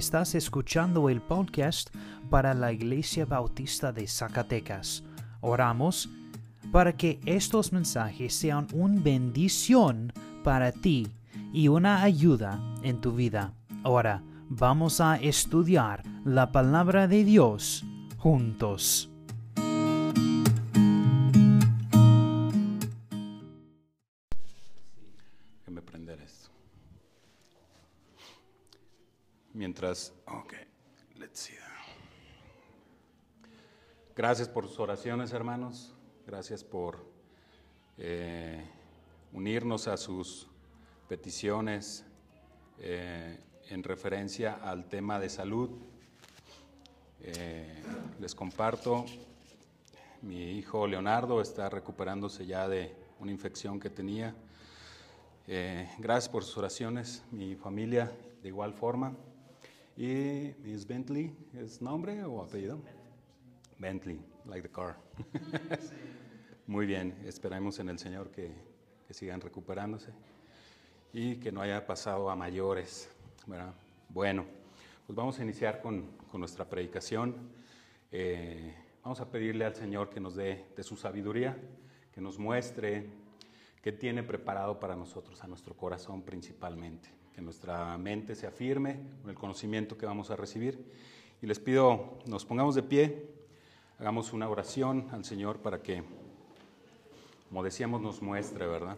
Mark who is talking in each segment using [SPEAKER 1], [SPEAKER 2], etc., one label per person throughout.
[SPEAKER 1] Estás escuchando el podcast para la Iglesia Bautista de Zacatecas. Oramos para que estos mensajes sean una bendición para ti y una ayuda en tu vida. Ahora vamos a estudiar la palabra de Dios juntos.
[SPEAKER 2] Mientras, ok, let's see. Gracias por sus oraciones, hermanos. Gracias por eh, unirnos a sus peticiones eh, en referencia al tema de salud. Eh, les comparto, mi hijo Leonardo está recuperándose ya de una infección que tenía. Gracias por sus oraciones, mi familia de igual forma. Y Miss Bentley, ¿es nombre o apellido? Bentley, like the car. Muy bien, esperamos en el Señor que, que sigan recuperándose y que no haya pasado a mayores. ¿verdad? Bueno, pues vamos a iniciar con, con nuestra predicación. Eh, vamos a pedirle al Señor que nos dé de su sabiduría, que nos muestre qué tiene preparado para nosotros, a nuestro corazón principalmente. Nuestra mente se afirme con el conocimiento que vamos a recibir. Y les pido, nos pongamos de pie, hagamos una oración al Señor para que, como decíamos, nos muestre, ¿verdad?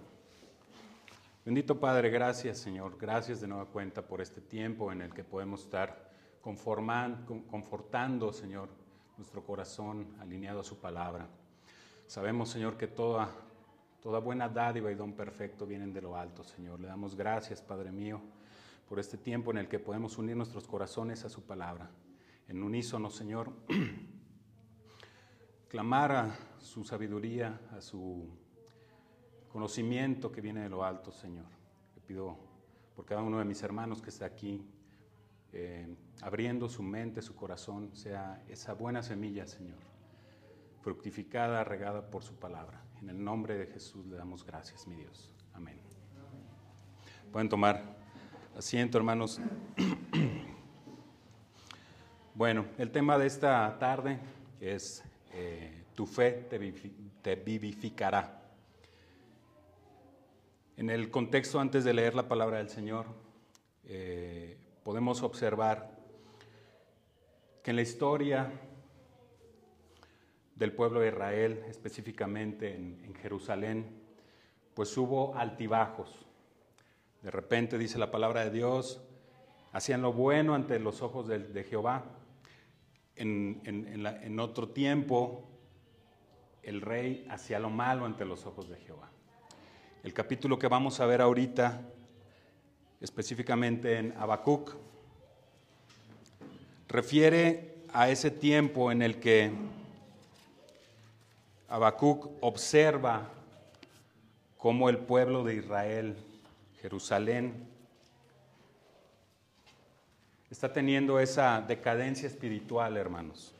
[SPEAKER 2] Bendito Padre, gracias Señor, gracias de nueva cuenta por este tiempo en el que podemos estar confortando, Señor, nuestro corazón alineado a su palabra. Sabemos, Señor, que toda, toda buena dádiva y don perfecto vienen de lo alto, Señor. Le damos gracias, Padre mío, por este tiempo en el que podemos unir nuestros corazones a su palabra. En unísono, Señor, clamar a su sabiduría, a su conocimiento que viene de lo alto, Señor. Le pido por cada uno de mis hermanos que está aquí, eh, abriendo su mente, su corazón, sea esa buena semilla, Señor, fructificada, regada por su palabra. En el nombre de Jesús le damos gracias, mi Dios. Amén. Pueden tomar asiento, hermanos. Bueno, el tema de esta tarde es eh, tu fe te vivificará. En el contexto, antes de leer la palabra del Señor, eh, podemos observar que en la historia del pueblo de Israel, específicamente en, Jerusalén, pues hubo altibajos. De repente, dice la palabra de Dios, hacían lo bueno ante los ojos de, Jehová. En, en otro tiempo, el rey hacía lo malo ante los ojos de Jehová. El capítulo que vamos a ver ahorita, específicamente en Habacuc, refiere a ese tiempo en el que Habacuc observa cómo el pueblo de Israel, Jerusalén, está teniendo esa decadencia espiritual, hermanos.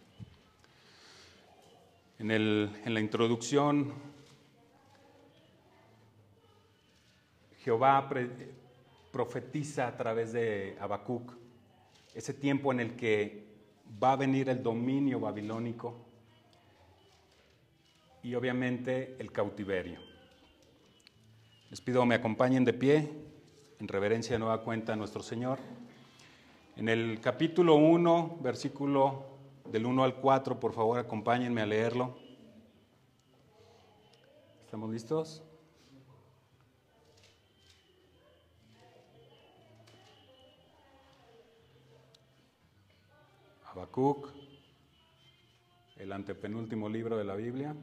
[SPEAKER 2] En, el, en la introducción Jehová profetiza a través de Habacuc ese tiempo en el que va a venir el dominio babilónico y obviamente el cautiverio. Les pido me acompañen de pie en reverencia de nueva cuenta a nuestro Señor. En el capítulo 1, versículo del 1 al 4, por favor acompáñenme a leerlo. ¿Estamos listos? Habacuc, el antepenúltimo libro de la Biblia.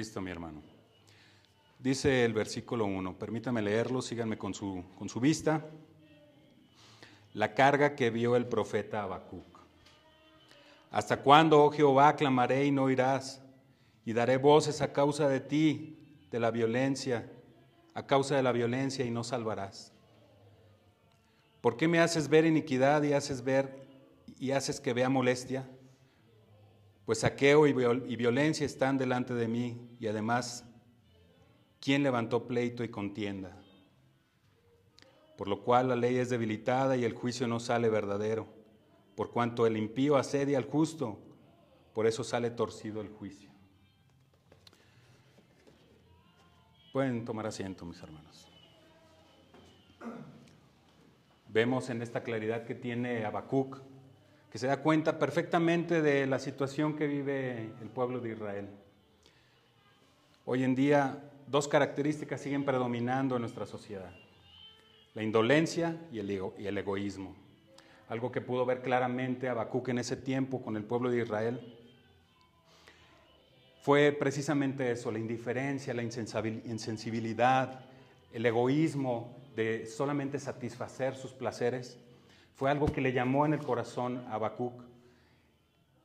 [SPEAKER 2] Listo, mi hermano. Dice el versículo 1, permítame leerlo, síganme con su, con su vista. La carga que vio el profeta Habacuc. ¿Hasta cuándo, oh Jehová, clamaré y no oirás? Y daré voces a causa de ti, de la violencia, a causa de la violencia y no salvarás. ¿Por qué me haces ver iniquidad y haces ver y haces que vea molestia? Pues saqueo y, violencia están delante de mí y además, ¿quién levantó pleito y contienda? Por lo cual la ley es debilitada y el juicio no sale verdadero. Por cuanto el impío asedia al justo, por eso sale torcido el juicio. Pueden tomar asiento, mis hermanos. Vemos en esta claridad que tiene Habacuc, que se da cuenta perfectamente de la situación que vive el pueblo de Israel. Hoy en día, dos características siguen predominando en nuestra sociedad: la indolencia y el, egoísmo. Algo que pudo ver claramente Habacuc en ese tiempo con el pueblo de Israel fue precisamente eso, la indiferencia, la insensibilidad, el egoísmo de solamente satisfacer sus placeres. Fue algo que le llamó en el corazón a Habacuc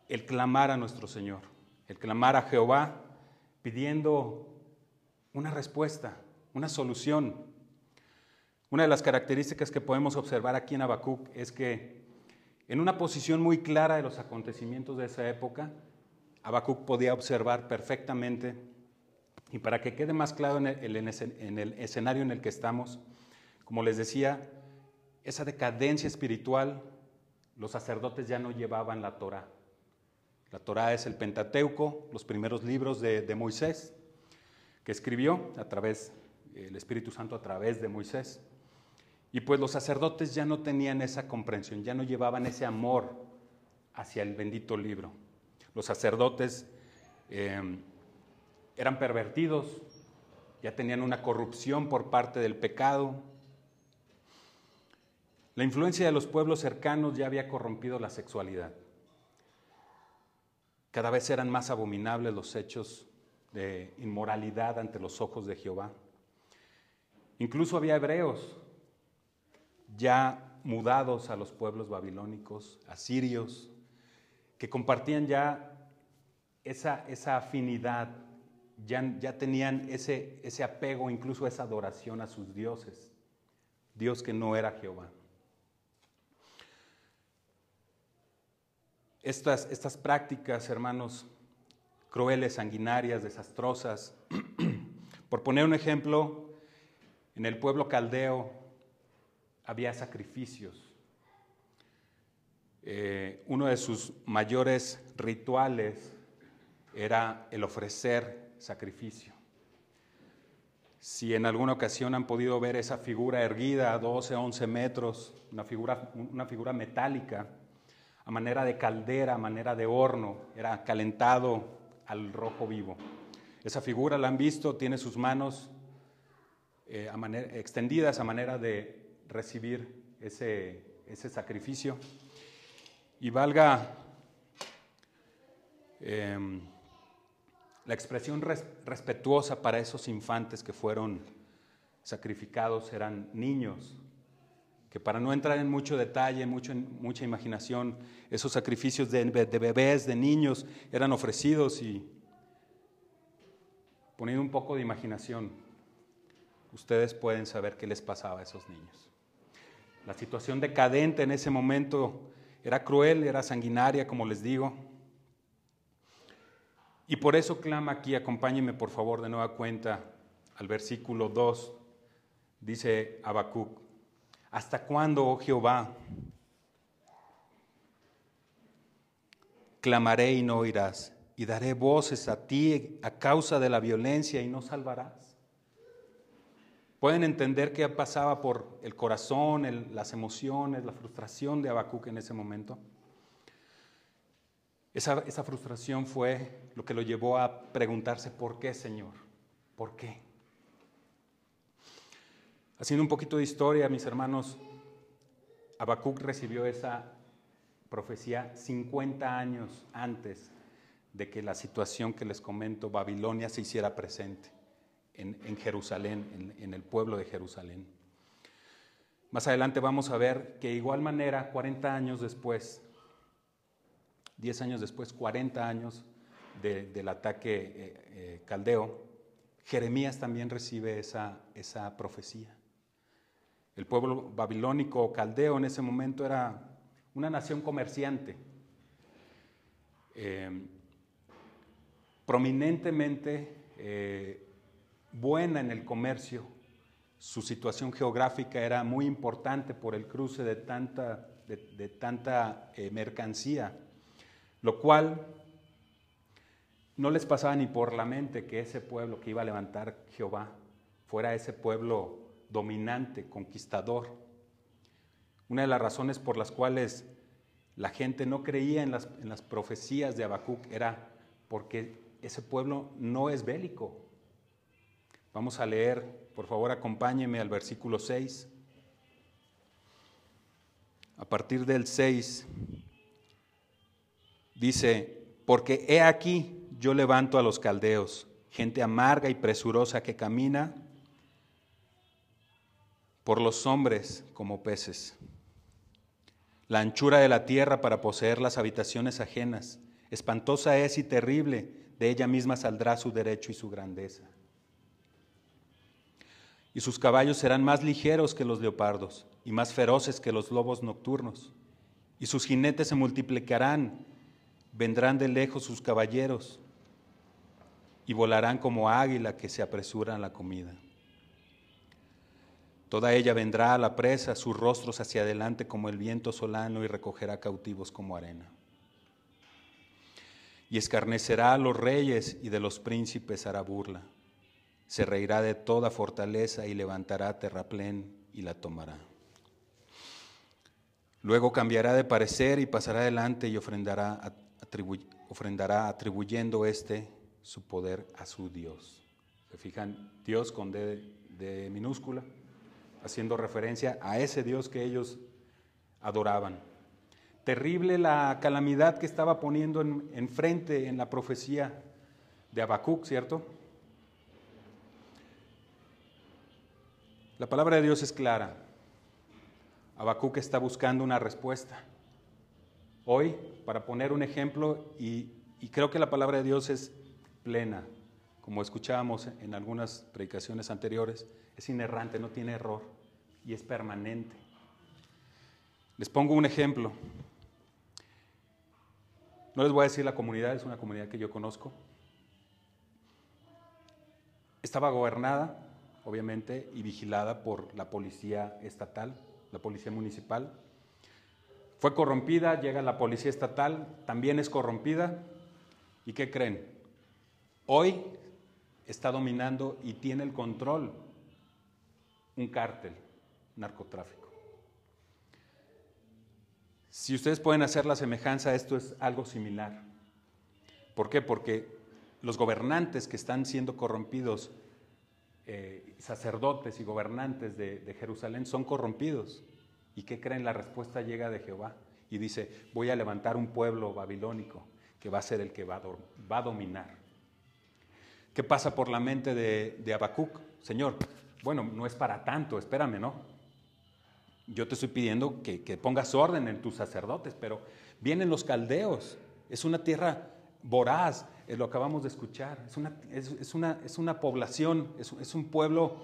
[SPEAKER 2] el clamar a nuestro Señor, el clamar a Jehová pidiendo una respuesta, una solución. Una de las características que podemos observar aquí en Habacuc es que en una posición muy clara de los acontecimientos de esa época, Habacuc podía observar perfectamente, y para que quede más claro en el, en el escenario en el que estamos, como les decía, esa decadencia espiritual, los sacerdotes ya no llevaban la Torah. La Torah es el Pentateuco, los primeros libros de, de Moisés, que escribió a través, el Espíritu Santo a través de Moisés. Y pues los sacerdotes ya no tenían esa comprensión, ya no llevaban ese amor hacia el bendito libro. Los sacerdotes eh, eran pervertidos, ya tenían una corrupción por parte del pecado. La influencia de los pueblos cercanos ya había corrompido la sexualidad. Cada vez eran más abominables los hechos de inmoralidad ante los ojos de Jehová. Incluso había hebreos ya mudados a los pueblos babilónicos, asirios, que compartían ya esa, esa afinidad, ya, ya tenían ese, ese apego, incluso esa adoración a sus dioses, Dios que no era Jehová. Estas, estas prácticas, hermanos, crueles, sanguinarias, desastrosas, por poner un ejemplo, en el pueblo caldeo había sacrificios eh, uno de sus mayores rituales era el ofrecer sacrificio. Si en alguna ocasión han podido ver esa figura erguida a 12, 11 metros, una figura, una figura metálica, a manera de caldera, a manera de horno, era calentado al rojo vivo. Esa figura la han visto, tiene sus manos eh, extendidas a manera de recibir ese, ese sacrificio. Y valga em, la expresión respetuosa para esos infantes que fueron sacrificados, eran niños, que para no entrar en mucho detalle, mucha imaginación, esos sacrificios de, de bebés, de niños, eran ofrecidos y poniendo un poco de imaginación, ustedes pueden saber qué les pasaba a esos niños. La situación decadente en ese momento era cruel, era sanguinaria, como les digo. Y por eso clama aquí, acompáñenme por favor de nueva cuenta al versículo 2, dice Habacuc, ¿hasta cuándo, oh Jehová? Clamaré y no oirás, y daré voces a ti a causa de la violencia y no salvarás. Pueden entender qué pasaba por el corazón, las emociones, la frustración de Habacuc en ese momento. Esa, esa frustración fue lo que lo llevó a preguntarse, ¿por qué, Señor? ¿Por qué? Haciendo un poquito de historia, mis hermanos, Habacuc recibió esa profecía 50 años antes de que la situación que les comento, Babilonia, se hiciera presente en, Jerusalén, en, el pueblo de Jerusalén. Más adelante vamos a ver que igual manera, 40 años después, 10 años después, 40 años del ataque eh, eh, caldeo, Jeremías también recibe esa profecía. El pueblo babilónico caldeo en ese momento era una nación comerciante. Eh, prominentemente eh, buena en el comercio. Su situación geográfica era muy importante por el cruce de tanta, de, tanta eh, mercancía, lo cual no les pasaba ni por la mente que ese pueblo que iba a levantar Jehová fuera ese pueblo dominante, conquistador. Una de las razones por las cuales la gente no creía en las, profecías de Habacuc era porque ese pueblo no es bélico. Vamos a leer, por favor acompáñeme al versículo 6. A partir del 6 dice, porque he aquí yo levanto a los caldeos, gente amarga y presurosa que camina por los hombres como peces. La anchura de la tierra para poseer las habitaciones ajenas, espantosa es y terrible, de ella misma saldrá su derecho y su grandeza. Y sus caballos serán más ligeros que los leopardos y más feroces que los lobos nocturnos. Y sus jinetes se multiplicarán, vendrán de lejos sus caballeros y volarán como águila que se apresura a la comida. Toda ella vendrá a la presa, sus rostros hacia adelante como el viento solano y recogerá cautivos como arena. Y escarnecerá a los reyes y de los príncipes hará burla. Se reirá de toda fortaleza y levantará terraplén y la tomará. Luego cambiará de parecer y pasará adelante y ofrendará, ofrendará atribuyendo este su poder a su Dios. ¿Se fijan? Dios con D de minúscula haciendo referencia a ese Dios que ellos adoraban. Terrible la calamidad que estaba poniendo enfrente en, en la profecía de Habacuc, ¿cierto? La palabra de Dios es clara. Habacuc está buscando una respuesta. Hoy, para poner un ejemplo, y, y creo que la palabra de Dios es plena, como escuchábamos en algunas predicaciones anteriores, es inerrante, no tiene error y es permanente. Les pongo un ejemplo. No les voy a decir la comunidad, es una comunidad que yo conozco. Estaba gobernada, obviamente, y vigilada por la policía estatal, la policía municipal. Fue corrompida, llega la policía estatal, también es corrompida. ¿Y qué creen? Hoy está dominando y tiene el control un cártel, narcotráfico. Si ustedes pueden hacer la semejanza, esto es algo similar. ¿Por qué? Porque los gobernantes que están siendo corrompidos, eh, sacerdotes y gobernantes de, Jerusalén, son corrompidos. ¿Y qué creen? La respuesta llega de Jehová y dice, voy a levantar un pueblo babilónico que va a ser el que va a, dominar. ¿Qué pasa por la mente de, de Habacuc? Señor, bueno, no es para tanto, espérame, ¿no? Yo te estoy pidiendo que, pongas orden en tus sacerdotes, pero vienen los caldeos, es una tierra voraz, lo acabamos de escuchar, es una, es, una, es una población, es, es un pueblo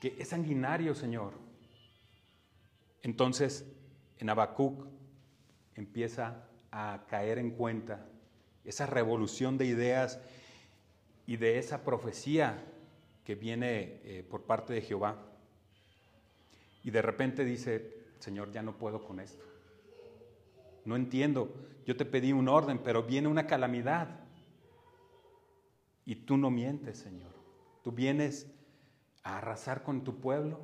[SPEAKER 2] que es sanguinario, Señor. Entonces, en Habacuc empieza a caer en cuenta esa revolución de ideas y de esa profecía que viene eh, por parte de Jehová. Y de repente dice, Señor, ya no puedo con esto. No entiendo, yo te pedí un orden, pero viene una calamidad. Y tú no mientes, Señor. Tú vienes a arrasar con tu pueblo.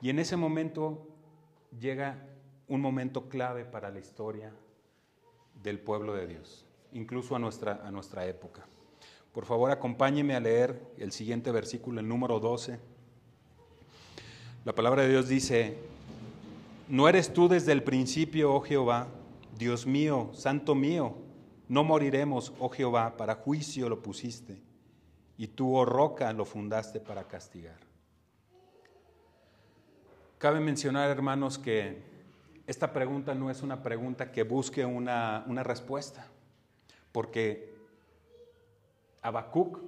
[SPEAKER 2] Y en ese momento llega un momento clave para la historia del pueblo de Dios, incluso a nuestra, a nuestra época. Por favor, acompáñeme a leer el siguiente versículo, el número 12. La palabra de Dios dice, ¿no eres tú desde el principio, oh Jehová, Dios mío, santo mío? No moriremos, oh Jehová, para juicio lo pusiste, y tú, oh roca, lo fundaste para castigar. Cabe mencionar, hermanos, que esta pregunta no es una pregunta que busque una, una respuesta, porque Habacuc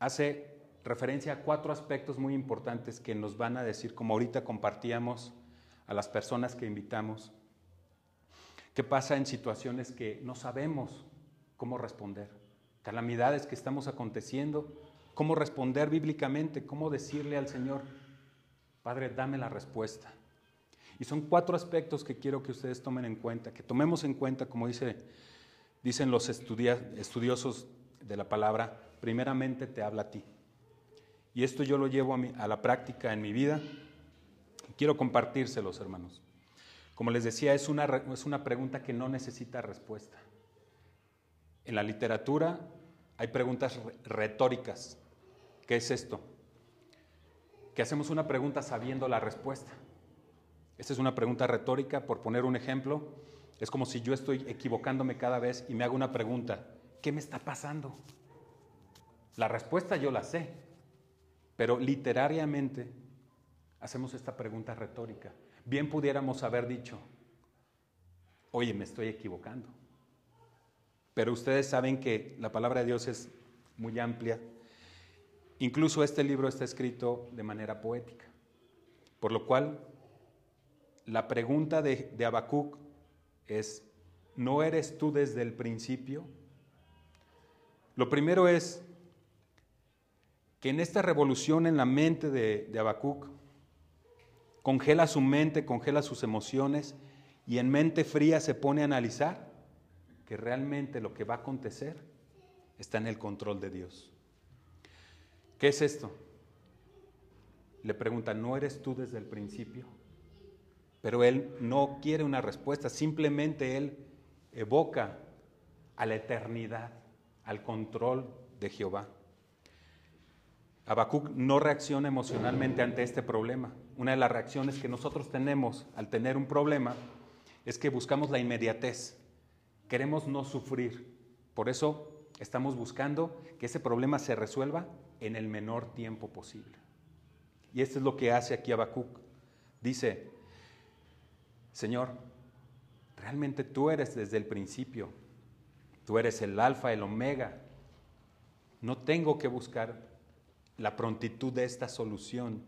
[SPEAKER 2] hace referencia a cuatro aspectos muy importantes que nos van a decir, como ahorita compartíamos a las personas que invitamos, qué pasa en situaciones que no sabemos cómo responder. Calamidades que estamos aconteciendo, cómo responder bíblicamente, cómo decirle al Señor, Padre, dame la respuesta. Y son cuatro aspectos que quiero que ustedes tomen en cuenta, que tomemos en cuenta, como dice, dicen los estudiosos de la palabra, primeramente te habla a ti. Y esto yo lo llevo a, la práctica en mi vida. Quiero compartírselos, hermanos. Como les decía, es una, es una pregunta que no necesita respuesta. En la literatura hay preguntas retóricas. ¿Qué es esto? Que hacemos una pregunta sabiendo la respuesta. Esta es una pregunta retórica, por poner un ejemplo. Es como si yo estoy equivocándome cada vez y me hago una pregunta. ¿Qué me está pasando? La respuesta yo la sé, pero literariamente hacemos esta pregunta retórica. Bien pudiéramos haber dicho, oye, me estoy equivocando. Pero ustedes saben que la palabra de Dios es muy amplia. Incluso este libro está escrito de manera poética. Por lo cual, la pregunta de, de es, ¿no eres tú desde el principio? Lo primero es que en esta revolución en la mente de, de congela su mente, congela sus emociones y en mente fría se pone a analizar que realmente lo que va a acontecer está en el control de Dios. ¿Qué es esto? Le pregunta, ¿no eres tú desde el principio? Pero él no quiere una respuesta, simplemente él evoca a la eternidad, al control de Jehová. Habacuc no reacciona emocionalmente ante este problema. Una de las reacciones que nosotros tenemos al tener un problema es que buscamos la inmediatez. Queremos no sufrir. Por eso estamos buscando que ese problema se resuelva en el menor tiempo posible. Y esto es lo que hace aquí Habacuc. Dice, Señor, realmente tú eres desde el principio. Tú eres el alfa, el omega. No tengo que buscar la prontitud de esta solución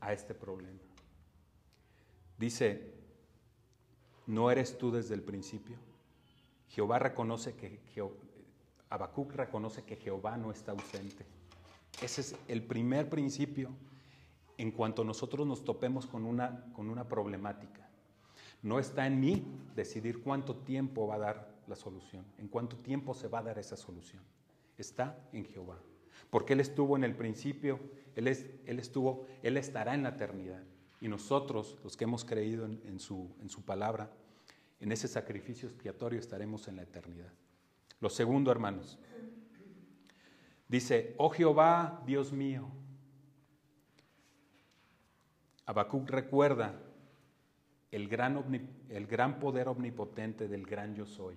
[SPEAKER 2] a este problema. Dice, ¿no eres tú desde el principio? Jehová reconoce que, Habacuc reconoce que Jehová no está ausente. Ese es el primer principio en cuanto nosotros nos topemos con una, con una problemática. No está en mí decidir cuánto tiempo va a dar la solución, en cuánto tiempo se va a dar esa solución. Está en Jehová porque Él estuvo en el principio, Él, él estuvo, Él estará en la eternidad. Y nosotros, los que hemos creído en, su, en su palabra, en ese sacrificio expiatorio estaremos en la eternidad. Lo segundo, hermanos, dice, oh Jehová, Dios mío. Habacuc recuerda el gran, el gran poder omnipotente del gran yo soy.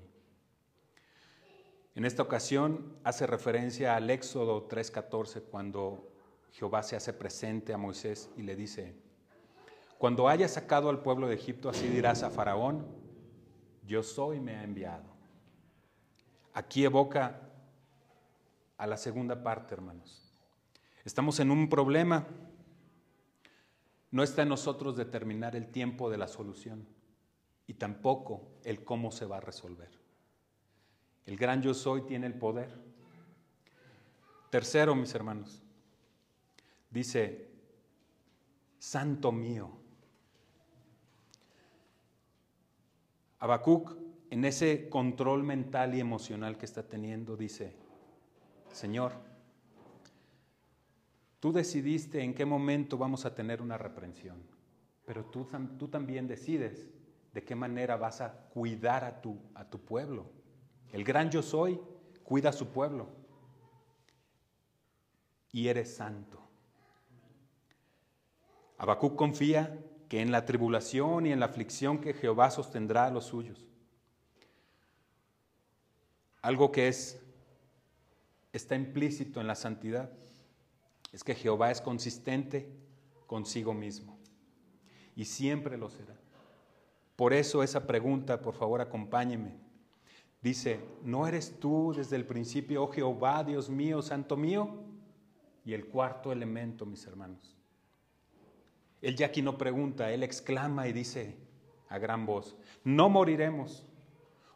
[SPEAKER 2] En esta ocasión hace referencia al Éxodo 3:14 cuando Jehová se hace presente a Moisés y le dice, cuando hayas sacado al pueblo de Egipto, así dirás a Faraón, yo soy me ha enviado. Aquí evoca a la segunda parte, hermanos. Estamos en un problema. No está en nosotros determinar el tiempo de la solución y tampoco el cómo se va a resolver. El gran yo soy tiene el poder. Tercero, mis hermanos, dice, Santo mío. Habacuc, en ese control mental y emocional que está teniendo, dice, Señor, tú decidiste en qué momento vamos a tener una reprensión, pero tú, tú también decides de qué manera vas a cuidar a tu, a tu pueblo. El gran yo soy cuida a su pueblo y eres santo. Habacuc confía que en la tribulación y en la aflicción que Jehová sostendrá a los suyos. Algo que es está implícito en la santidad es que Jehová es consistente consigo mismo y siempre lo será. Por eso esa pregunta, por favor, acompáñeme. Dice, ¿no eres tú desde el principio, oh Jehová, Dios mío, Santo mío? Y el cuarto elemento, mis hermanos. Él ya aquí no pregunta, él exclama y dice a gran voz, no moriremos.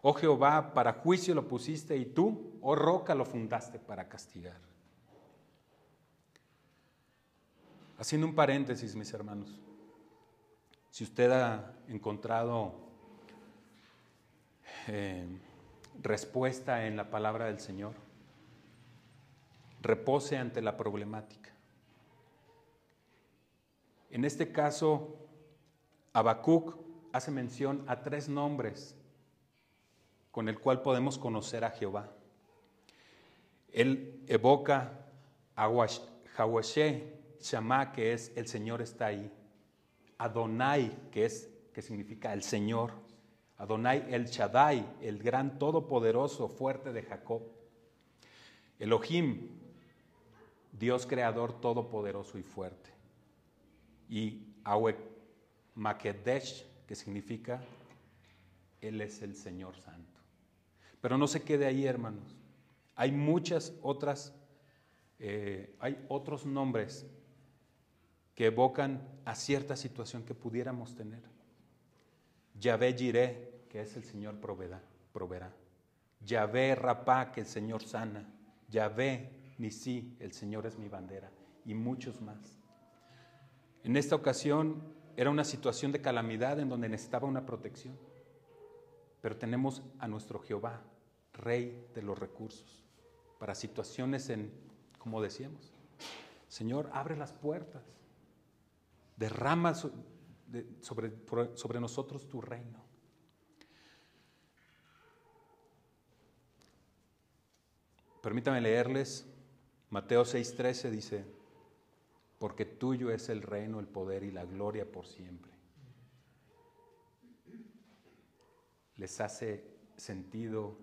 [SPEAKER 2] Oh Jehová, para juicio lo pusiste y tú, oh roca, lo fundaste para castigar. Haciendo un paréntesis, mis hermanos, si usted ha encontrado eh, respuesta en la palabra del Señor, repose ante la problemática. En este caso, Habacuc hace mención a tres nombres con el cual podemos conocer a Jehová. Él evoca a Hawashe, Shama, que es el Señor está ahí. Adonai, que es que significa el Señor. Adonai el Shaddai, el gran todopoderoso, fuerte de Jacob. Elohim, Dios creador todopoderoso y fuerte. Y Awek Makedesh, que significa Él es el Señor Santo. Pero no se quede ahí, hermanos. Hay muchas otras, eh, hay otros nombres que evocan a cierta situación que pudiéramos tener. Yahvé Jireh, que es el Señor proveerá. proveerá. Yahvé Rapá, que el Señor sana. Yahvé Nisi, el Señor es mi bandera. Y muchos más. En esta ocasión era una situación de calamidad en donde necesitaba una protección. Pero tenemos a nuestro Jehová, rey de los recursos, para situaciones en, como decíamos, Señor, abre las puertas, derrama sobre, sobre nosotros tu reino. Permítame leerles, Mateo 6:13 dice, porque tuyo es el reino, el poder y la gloria por siempre. Les hace sentido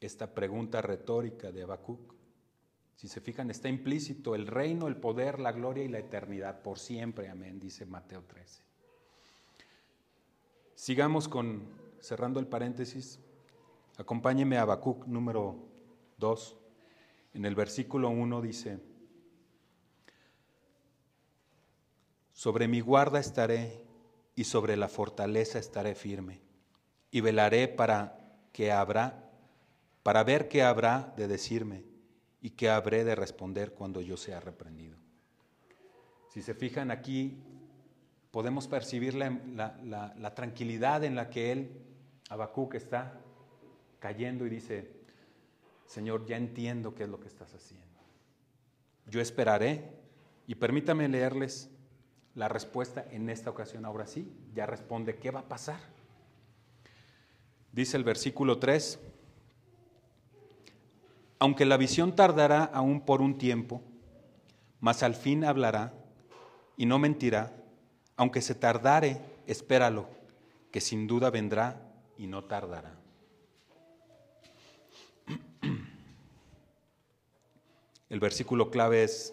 [SPEAKER 2] esta pregunta retórica de Habacuc. Si se fijan, está implícito el reino, el poder, la gloria y la eternidad por siempre. Amén, dice Mateo 13. Sigamos con, cerrando el paréntesis, acompáñeme a Habacuc número 2. En el versículo 1 dice, sobre mi guarda estaré y sobre la fortaleza estaré firme y velaré para que habrá para ver qué habrá de decirme y qué habré de responder cuando yo sea reprendido. Si se fijan aquí, podemos percibir la, tranquilidad en la que él, Habacuc, está cayendo y dice, Señor, ya entiendo qué es lo que estás haciendo. Yo esperaré y permítame leerles la respuesta en esta ocasión. Ahora sí, ya responde, ¿qué va a pasar? Dice el versículo 3, aunque la visión tardará aún por un tiempo, mas al fin hablará y no mentirá, aunque se tardare, espéralo, que sin duda vendrá y no tardará. El versículo clave es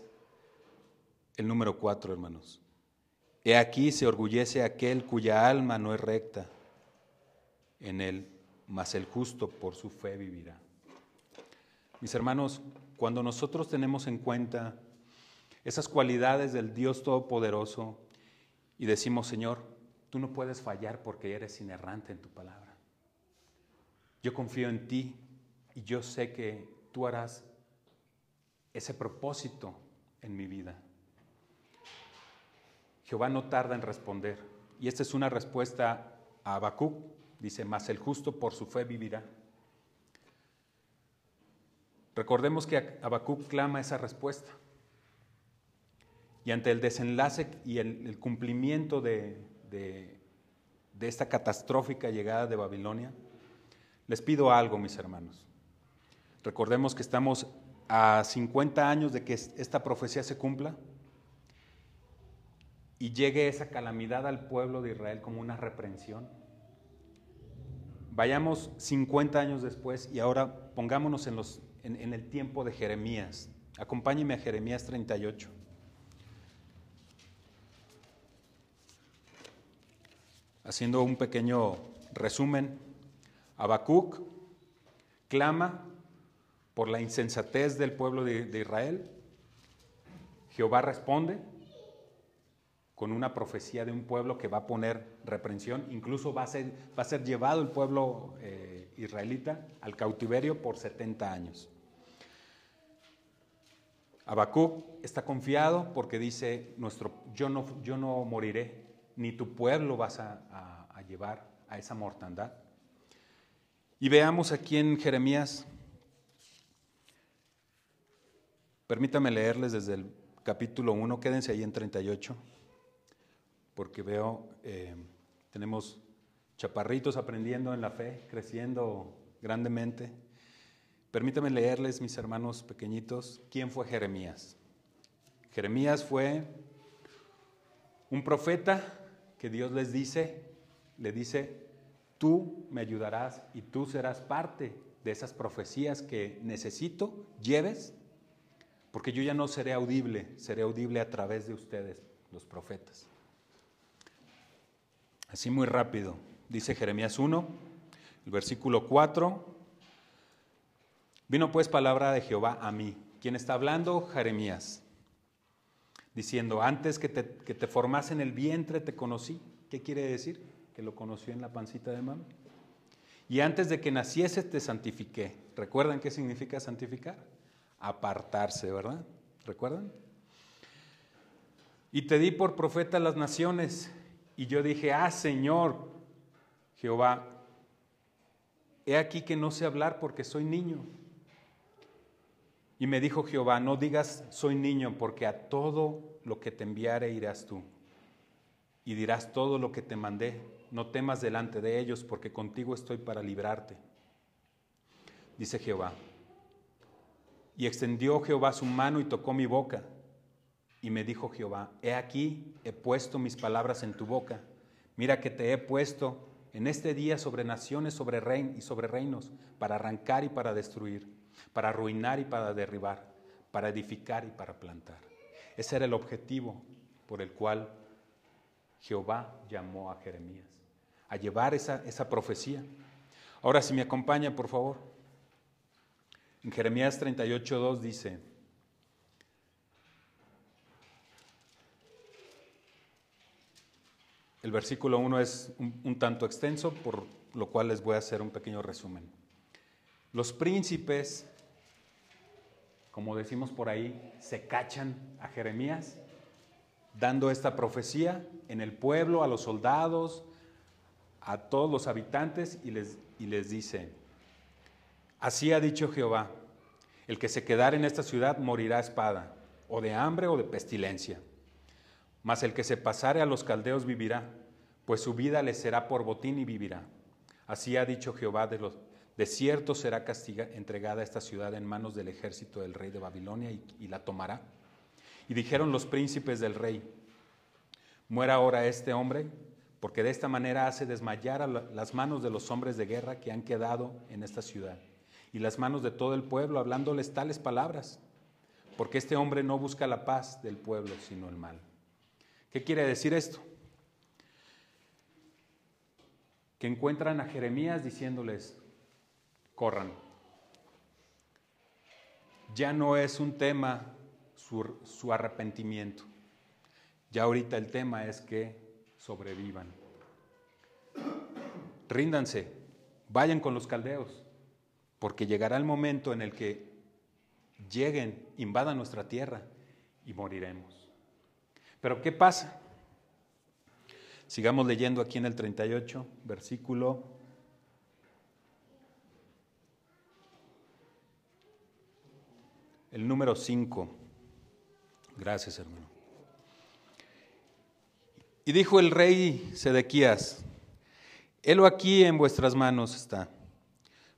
[SPEAKER 2] el número cuatro, hermanos. He aquí se orgullece aquel cuya alma no es recta en él, mas el justo por su fe vivirá. Mis hermanos, cuando nosotros tenemos en cuenta esas cualidades del Dios Todopoderoso y decimos, Señor, tú no puedes fallar porque eres inerrante en tu palabra. Yo confío en ti y yo sé que tú harás ese propósito en mi vida. Jehová no tarda en responder. Y esta es una respuesta a Habacuc. Dice, mas el justo por su fe vivirá. Recordemos que Habacuc clama esa respuesta. Y ante el desenlace y el, cumplimiento de, de esta catastrófica llegada de Babilonia, les pido algo, mis hermanos. Recordemos que estamos a 50 años de que esta profecía se cumpla y llegue esa calamidad al pueblo de Israel como una reprensión. Vayamos 50 años después y ahora pongámonos en los en, el tiempo de Jeremías. Acompáñeme a Jeremías 38. Haciendo un pequeño resumen, Habacuc clama por la insensatez del pueblo de, Israel. Jehová responde con una profecía de un pueblo que va a poner reprensión, incluso va a ser, llevado el pueblo eh, israelita al cautiverio por 70 años. Habacuc está confiado porque dice, nuestro, yo, no, yo no moriré, ni tu pueblo vas a, llevar a esa mortandad. Y veamos aquí en Jeremías, permítame leerles desde el capítulo 1, quédense ahí en 38, porque veo, eh, tenemos chaparritos aprendiendo en la fe, creciendo grandemente. Permítame leerles, mis hermanos pequeñitos, quién fue Jeremías. Jeremías fue un profeta que Dios les dice, le dice, tú me ayudarás y tú serás parte de esas profecías que necesito, lleves, porque yo ya no seré audible, seré audible a través de ustedes, los profetas. Así muy rápido, dice Jeremías 1, el versículo 4, Vino pues palabra de Jehová a mí. ¿Quién está hablando? Jeremías. Diciendo, antes que te, que te en el vientre te conocí. ¿Qué quiere decir? Que lo conoció en la pancita de mamá. Y antes de que naciese te santifiqué. ¿Recuerdan qué significa santificar? Apartarse, ¿verdad? ¿Recuerdan? Y te di por profeta a las naciones. Y yo dije, ah, Señor, Jehová, he aquí que no sé hablar porque soy niño. Y me dijo Jehová, no digas soy niño, porque a todo lo que te enviare irás tú. Y dirás todo lo que te mandé, no temas delante de ellos, porque contigo estoy para librarte. Dice Jehová. Y extendió Jehová su mano y tocó mi boca. Y me dijo Jehová, he aquí, he puesto mis palabras en tu boca. Mira que te he puesto en este día sobre naciones sobre rein y sobre reinos, para arrancar y para destruir para arruinar y para derribar, para edificar y para plantar. Ese era el objetivo por el cual Jehová llamó a Jeremías, a llevar esa, esa profecía. Ahora, si me acompaña, por favor. En Jeremías 38.2 dice, el versículo 1 es un tanto extenso, por lo cual les voy a hacer un pequeño resumen. Los príncipes, como decimos por ahí, se cachan a Jeremías dando esta profecía en el pueblo, a los soldados, a todos los habitantes y les, y les dice, así ha dicho Jehová, el que se quedare en esta ciudad morirá a espada, o de hambre o de pestilencia. Mas el que se pasare a los caldeos vivirá, pues su vida le será por botín y vivirá. Así ha dicho Jehová de los, de cierto será castiga, entregada esta ciudad en manos del ejército del rey de Babilonia y, la tomará. Y dijeron los príncipes del rey, muera ahora este hombre, porque de esta manera hace desmayar a las manos de los hombres de guerra que han quedado en esta ciudad, y las manos de todo el pueblo, hablándoles tales palabras, porque este hombre no busca la paz del pueblo, sino el mal. ¿Qué quiere decir esto? Que encuentran a Jeremías diciéndoles, corran. Ya no es un tema su, arrepentimiento. Ya ahorita el tema es que sobrevivan. Ríndanse, vayan con los caldeos, porque llegará el momento en el que lleguen, invadan nuestra tierra y moriremos. Pero ¿qué pasa? Sigamos leyendo aquí en el 38, versículo el número 5. Gracias, hermano. Y dijo el rey Sedequías, Helo aquí en vuestras manos está,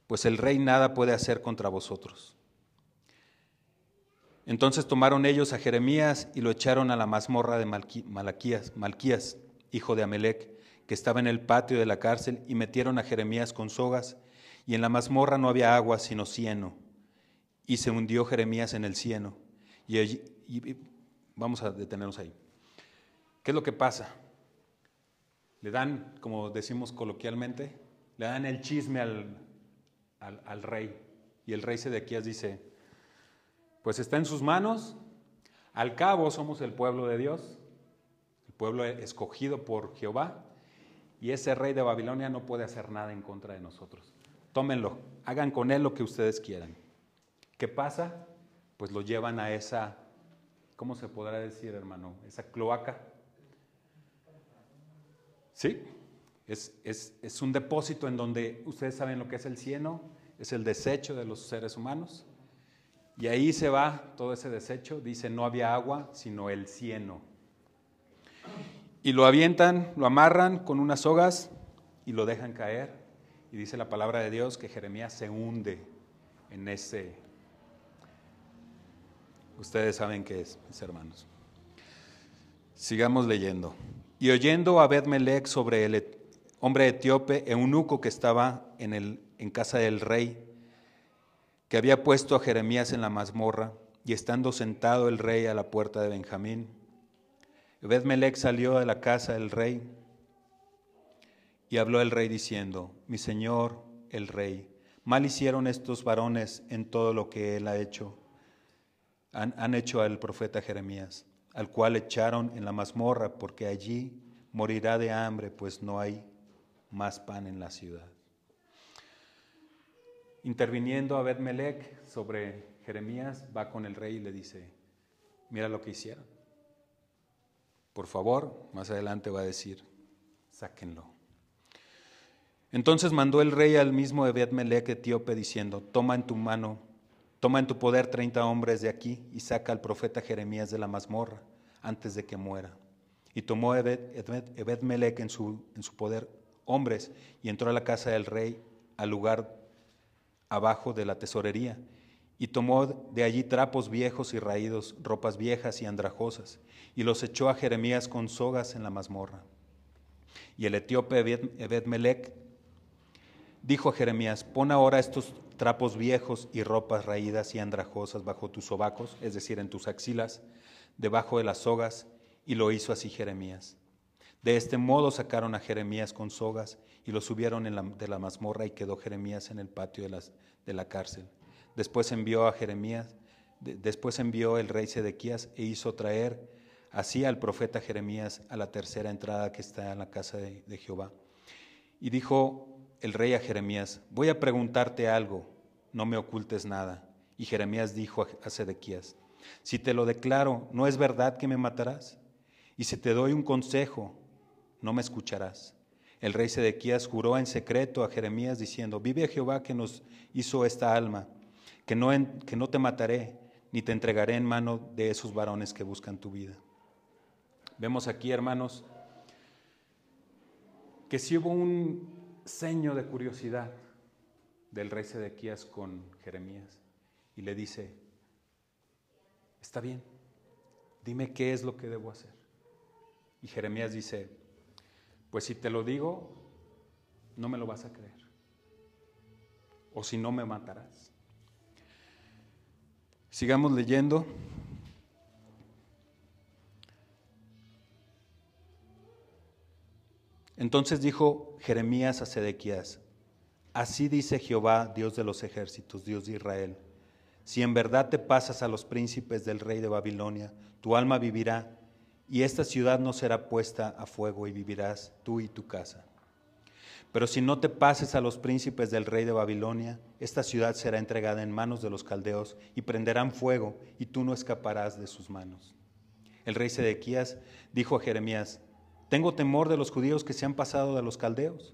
[SPEAKER 2] pues el rey nada puede hacer contra vosotros. Entonces tomaron ellos a Jeremías y lo echaron a la mazmorra de Malaquías, Malquías, hijo de Amelec, que estaba en el patio de la cárcel, y metieron a Jeremías con sogas, y en la mazmorra no había agua sino cieno y se hundió Jeremías en el cieno. Y, vamos a detenernos ahí. ¿Qué es lo que pasa? Le dan, como decimos coloquialmente, le dan el chisme al, al, rey. Y el rey Sedequías dice, pues está en sus manos, al cabo somos el pueblo de Dios, el pueblo escogido por Jehová, y ese rey de Babilonia no puede hacer nada en contra de nosotros. tómenlo, hagan con él lo que ustedes quieran. ¿Qué pasa? Pues lo llevan a esa, ¿cómo se podrá decir, hermano? Esa cloaca. ¿Sí? Es, es, un depósito en donde ustedes saben lo que es el cieno, es el desecho de los seres humanos. Y ahí se va todo ese desecho. Dice, no había agua, sino el cieno. Y lo avientan, lo amarran con unas sogas y lo dejan caer. Y dice la palabra de Dios que Jeremías se hunde en ese... Ustedes saben qué es, mis hermanos. Sigamos leyendo. Y oyendo a Abed sobre el hombre etíope, eunuco que estaba en, el, en casa del rey, que había puesto a Jeremías en la mazmorra, y estando sentado el rey a la puerta de Benjamín, Ebed salió de la casa del rey y habló el rey diciendo, mi señor el rey, mal hicieron estos varones en todo lo que él ha hecho, han hecho al profeta Jeremías, al cual echaron en la mazmorra, porque allí morirá de hambre, pues no hay más pan en la ciudad interviniendo a Melech sobre Jeremías, va con el rey y le dice, mira lo que hicieron. Por favor, más adelante va a decir, sáquenlo. Entonces mandó el rey al mismo Ebed-Melech etíope diciendo, toma en tu mano, toma en tu poder treinta hombres de aquí y saca al profeta Jeremías de la mazmorra antes de que muera. Y tomó Ebed-Melech en su, en su poder hombres y entró a la casa del rey al lugar abajo de la tesorería, y tomó de allí trapos viejos y raídos, ropas viejas y andrajosas, y los echó a Jeremías con sogas en la mazmorra. Y el etíope Ebed-Melech dijo a Jeremías, pon ahora estos trapos viejos y ropas raídas y andrajosas bajo tus sobacos, es decir, en tus axilas, debajo de las sogas, y lo hizo así Jeremías. De este modo sacaron a Jeremías con sogas y lo subieron de la mazmorra y quedó Jeremías en el patio de, de la cárcel. Después envió a Jeremías, después envió el rey Sedequías e hizo traer así al profeta Jeremías a la tercera entrada que está en la casa de, de Jehová. Y dijo el rey a Jeremías, voy a preguntarte algo, no me ocultes nada. Y Jeremías dijo a Sedequías, si te lo declaro, ¿no es verdad que me matarás? Y si te doy un consejo, no me escucharás. El rey Sedequías juró en secreto a Jeremías diciendo, vive Jehová que nos hizo esta alma, que no, que no te mataré, ni te entregaré en mano de esos varones que buscan tu vida. Vemos aquí, hermanos, que si hubo un seño de curiosidad del rey Sedequías con Jeremías y le dice, está bien, dime qué es lo que debo hacer. Y Jeremías dice, pues si te lo digo, no me lo vas a creer. O si no, me matarás. Sigamos leyendo. Entonces dijo Jeremías a Sedequías, así dice Jehová, Dios de los ejércitos, Dios de Israel, si en verdad te pasas a los príncipes del rey de Babilonia, tu alma vivirá y esta ciudad no será puesta a fuego y vivirás tú y tu casa. Pero si no te pases a los príncipes del rey de Babilonia, esta ciudad será entregada en manos de los caldeos y prenderán fuego y tú no escaparás de sus manos. El rey Sedequías dijo a Jeremías, tengo temor de los judíos que se han pasado de los caldeos,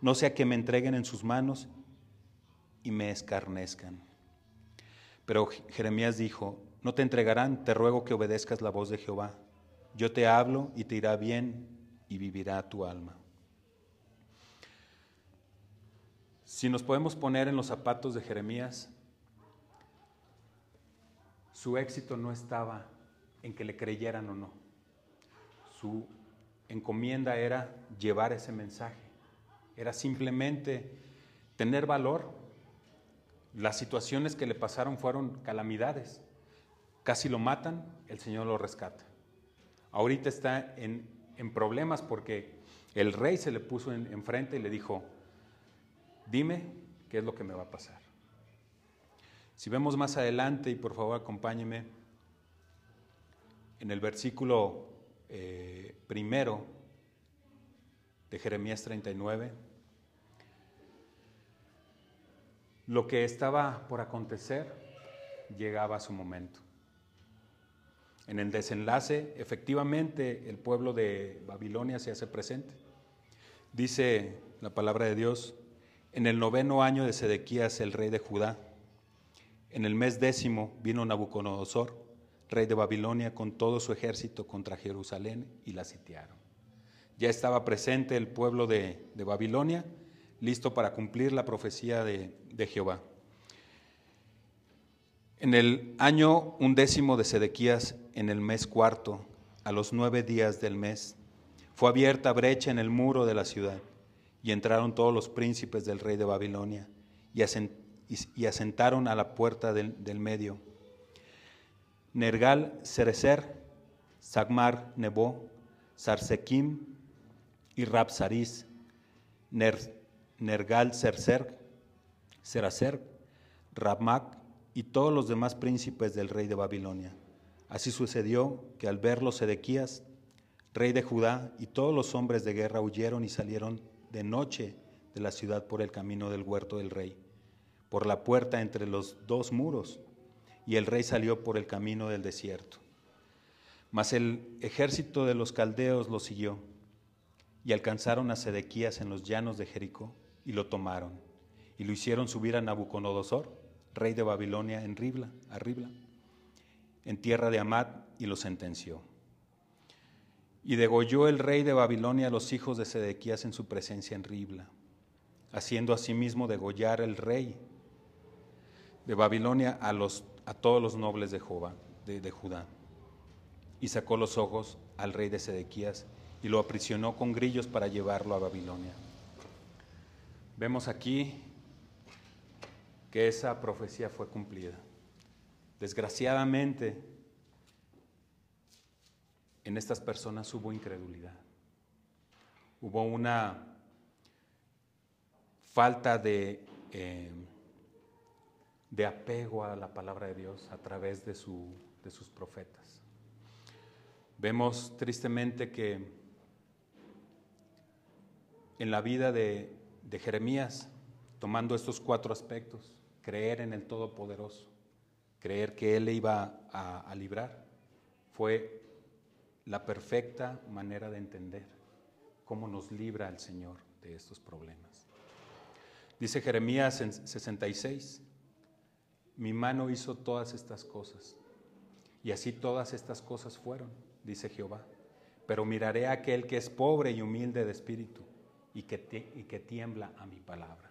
[SPEAKER 2] no sea que me entreguen en sus manos y me escarnezcan. Pero Jeremías dijo, no te entregarán, te ruego que obedezcas la voz de Jehová yo te hablo y te irá bien y vivirá tu alma. Si nos podemos poner en los zapatos de Jeremías, su éxito no estaba en que le creyeran o no. Su encomienda era llevar ese mensaje. Era simplemente tener valor. Las situaciones que le pasaron fueron calamidades. Casi lo matan, el Señor lo rescata. Ahorita está en, problemas porque el rey se le puso enfrente y le dijo, dime qué es lo que me va a pasar. Si vemos más adelante, y por favor acompáñeme, en el versículo eh, primero de Jeremías 39, lo que estaba por acontecer llegaba a su momento. En el desenlace, efectivamente, el pueblo de Babilonia se hace presente. Dice la palabra de Dios, en el noveno año de Sedequías, el rey de Judá, en el mes décimo vino Nabucodonosor, rey de Babilonia, con todo su ejército contra Jerusalén y la sitiaron. Ya estaba presente el pueblo de, Babilonia, listo para cumplir la profecía de, de Jehová. En el año undécimo de Sedequías, en el mes cuarto, a los nueve días del mes, fue abierta brecha en el muro de la ciudad, y entraron todos los príncipes del rey de Babilonia, y, asentaron a la puerta del, medio. Nergal Cerecer, Sagmar Nebo, Sarsekim y Rapsaris, Nergal Cercer, Seracer, Rabmac y todos los demás príncipes del rey de Babilonia. Así sucedió que al verlo Sedequías, rey de Judá, y todos los hombres de guerra huyeron y salieron de noche de la ciudad por el camino del huerto del rey, por la puerta entre los dos muros, y el rey salió por el camino del desierto. Mas el ejército de los caldeos lo siguió, y alcanzaron a Sedequías en los llanos de Jericó, y lo tomaron, y lo hicieron subir a Nabucodonosor, rey de Babilonia, en Ribla, a Ribla, en tierra de Amad, y lo sentenció. Y degolló el rey de Babilonia a los hijos de Sedequías en su presencia en Ribla, haciendo asimismo degollar el rey de Babilonia a, los, a todos los nobles de, Jehová, de Judá. Y sacó los ojos al rey de Sedequías y lo aprisionó con grillos para llevarlo a Babilonia. Vemos aquí que esa profecía fue cumplida. Desgraciadamente, en estas personas hubo incredulidad. Hubo una falta de, eh, de apego a la palabra de Dios a través de, su, de sus profetas. Vemos tristemente que en la vida de, de Jeremías, tomando estos cuatro aspectos, creer en el Todopoderoso, creer que Él le iba a, librar, fue la perfecta manera de entender cómo nos libra el Señor de estos problemas. Dice Jeremías en 66, mi mano hizo todas estas cosas, y así todas estas cosas fueron, dice Jehová. Pero miraré a aquel que es pobre y humilde de espíritu y que, y que tiembla a mi palabra.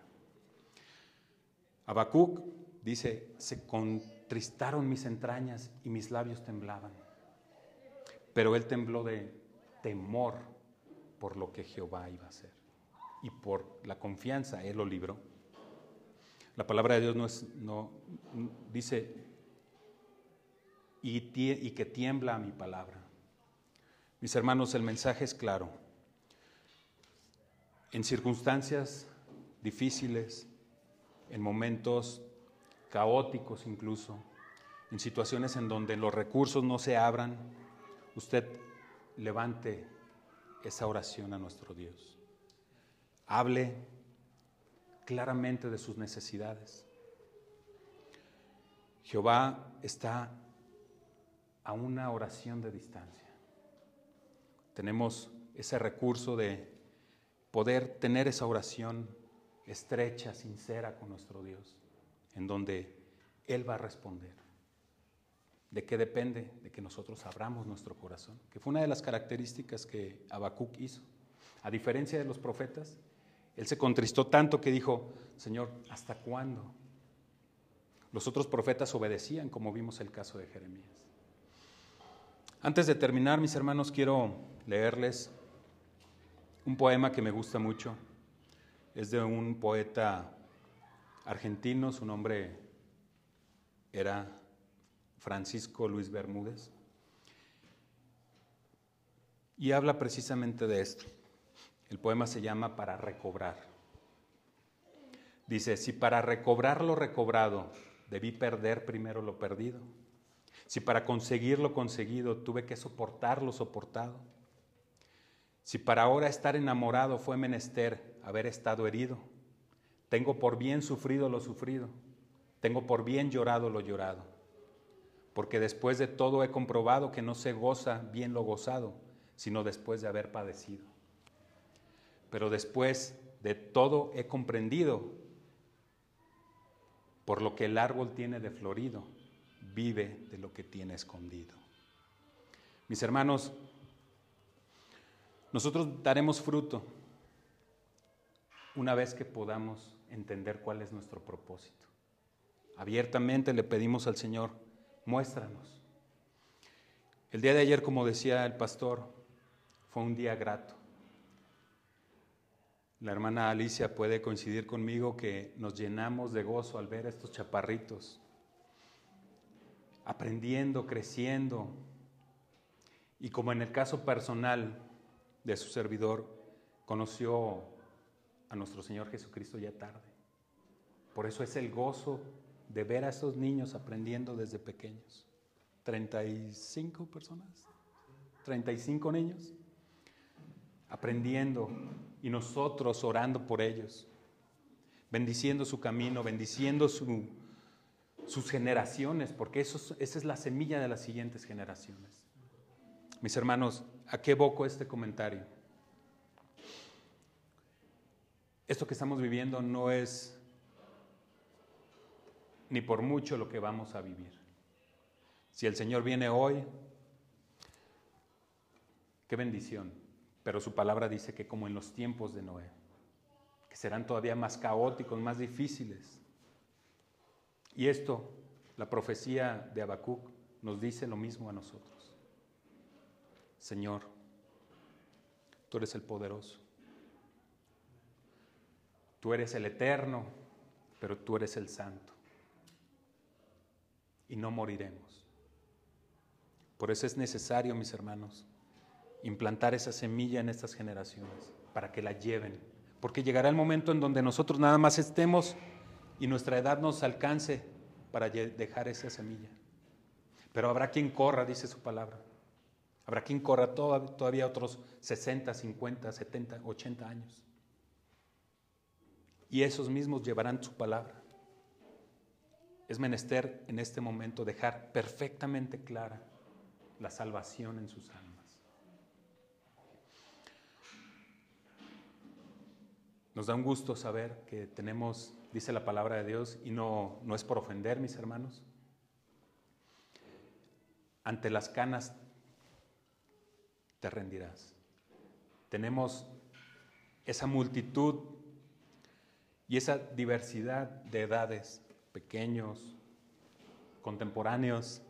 [SPEAKER 2] Habacuc dice, se contristaron mis entrañas y mis labios temblaban. Pero él tembló de temor por lo que Jehová iba a hacer. Y por la confianza, él lo libró. La palabra de Dios no, es, no dice, y, y que tiembla a mi palabra. Mis hermanos, el mensaje es claro. En circunstancias difíciles, en momentos caóticos incluso, en situaciones en donde los recursos no se abran, usted levante esa oración a nuestro Dios. Hable claramente de sus necesidades. Jehová está a una oración de distancia. Tenemos ese recurso de poder tener esa oración estrecha, sincera con nuestro Dios, en donde Él va a responder. ¿De qué depende? De que nosotros abramos nuestro corazón, que fue una de las características que Habacuc hizo. A diferencia de los profetas, él se contristó tanto que dijo, Señor, ¿hasta cuándo? Los otros profetas obedecían, como vimos el caso de Jeremías. Antes de terminar, mis hermanos, quiero leerles un poema que me gusta mucho es de un poeta argentino, su nombre era Francisco Luis Bermúdez, y habla precisamente de esto. El poema se llama Para recobrar. Dice, si para recobrar lo recobrado debí perder primero lo perdido, si para conseguir lo conseguido tuve que soportar lo soportado, si para ahora estar enamorado fue menester haber estado herido, Tengo por bien sufrido lo sufrido. Tengo por bien llorado lo llorado. Porque después de todo he comprobado que no se goza bien lo gozado, sino después de haber padecido. Pero después de todo he comprendido por lo que el árbol tiene de florido, vive de lo que tiene escondido. Mis hermanos, nosotros daremos fruto una vez que podamos entender cuál es nuestro propósito. Abiertamente le pedimos al Señor, muéstranos. El día de ayer, como decía el pastor, fue un día grato. La hermana Alicia puede coincidir conmigo que nos llenamos de gozo al ver a estos chaparritos, aprendiendo, creciendo. Y como en el caso personal de su servidor, conoció a nuestro Señor Jesucristo ya tarde. Por eso es el gozo de ver a estos niños aprendiendo desde pequeños. 35 personas, 35 niños, aprendiendo y nosotros orando por ellos, bendiciendo su camino, bendiciendo sus generaciones, porque eso, esa es la semilla de las siguientes generaciones. Mis hermanos, ¿a qué evoco este comentario? Esto que estamos viviendo no es ni por mucho lo que vamos a vivir. Si el Señor viene hoy, qué bendición. Pero su palabra dice que como en los tiempos de Noé, que serán todavía más caóticos, más difíciles. Y esto, la profecía de Habacuc, nos dice lo mismo a nosotros. Señor, tú eres el poderoso. Tú eres el eterno, pero tú eres el santo. Y no moriremos. Por eso es necesario, mis hermanos, implantar esa semilla en estas generaciones, para que la lleven. Porque llegará el momento en donde nosotros nada más estemos y nuestra edad nos alcance para dejar esa semilla. Pero habrá quien corra, dice su palabra. Habrá quien corra todavía otros 60, 50, 70, 80 años. Y esos mismos llevarán su palabra. Es menester en este momento dejar perfectamente clara la salvación en sus almas. Nos da un gusto saber que tenemos, dice la palabra de Dios, y no, no es por ofender, mis hermanos. Ante las canas te rendirás. Tenemos esa multitud y esa diversidad de edades, pequeños, contemporáneos,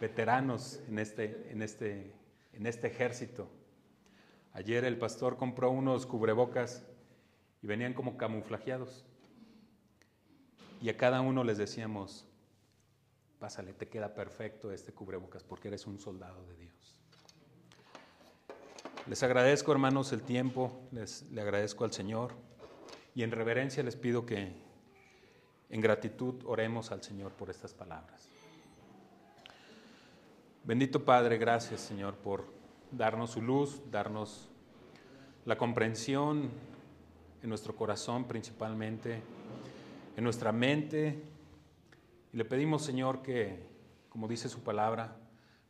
[SPEAKER 2] veteranos en este, en este, en este ejército Ayer el pastor compró unos cubrebocas y venían como camuflajeados. Y a cada uno les decíamos, pásale, te queda perfecto este cubrebocas porque eres un soldado de Dios. Les agradezco, hermanos, el tiempo, les, le agradezco al Señor y en reverencia les pido que en gratitud oremos al Señor por estas palabras. Bendito Padre, gracias, Señor, por darnos su luz, darnos la comprensión en nuestro corazón principalmente, en nuestra mente. Y le pedimos, Señor, que, como dice su palabra,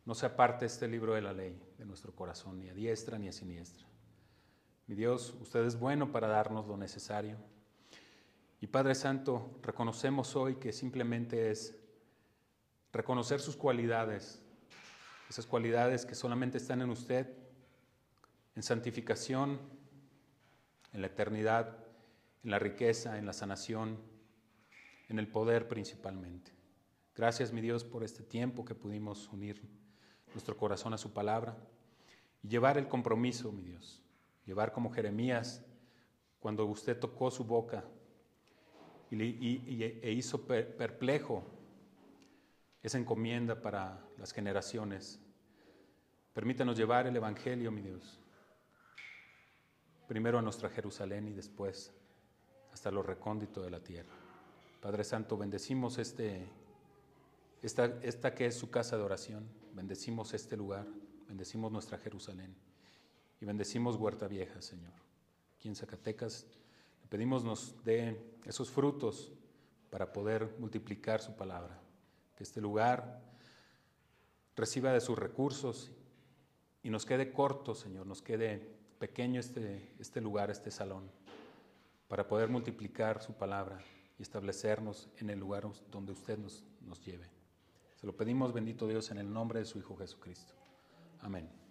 [SPEAKER 2] no se aparte este libro de la ley de nuestro corazón, ni a diestra ni a siniestra. Mi Dios, usted es bueno para darnos lo necesario. Y Padre Santo, reconocemos hoy que simplemente es reconocer sus cualidades, esas cualidades que solamente están en usted, en santificación, en la eternidad, en la riqueza, en la sanación, en el poder principalmente. Gracias, mi Dios, por este tiempo que pudimos unir nuestro corazón a su palabra y llevar el compromiso, mi Dios, llevar como Jeremías cuando usted tocó su boca y, e hizo perplejo esa encomienda para las generaciones. Permítanos llevar el Evangelio, mi Dios, primero a nuestra Jerusalén y después hasta lo recóndito de la tierra. Padre Santo, bendecimos este, esta, esta que es su casa de oración, bendecimos este lugar, bendecimos nuestra Jerusalén y bendecimos Huerta Vieja, Señor. Aquí en Zacatecas Le pedimos nos dé esos frutos para poder multiplicar su palabra. Que este lugar reciba de sus recursos y nos quede corto, Señor, nos quede pequeño este, este lugar, este salón, para poder multiplicar su palabra y establecernos en el lugar donde usted nos, nos lleve. Se lo pedimos, bendito Dios, en el nombre de su Hijo Jesucristo. Amén.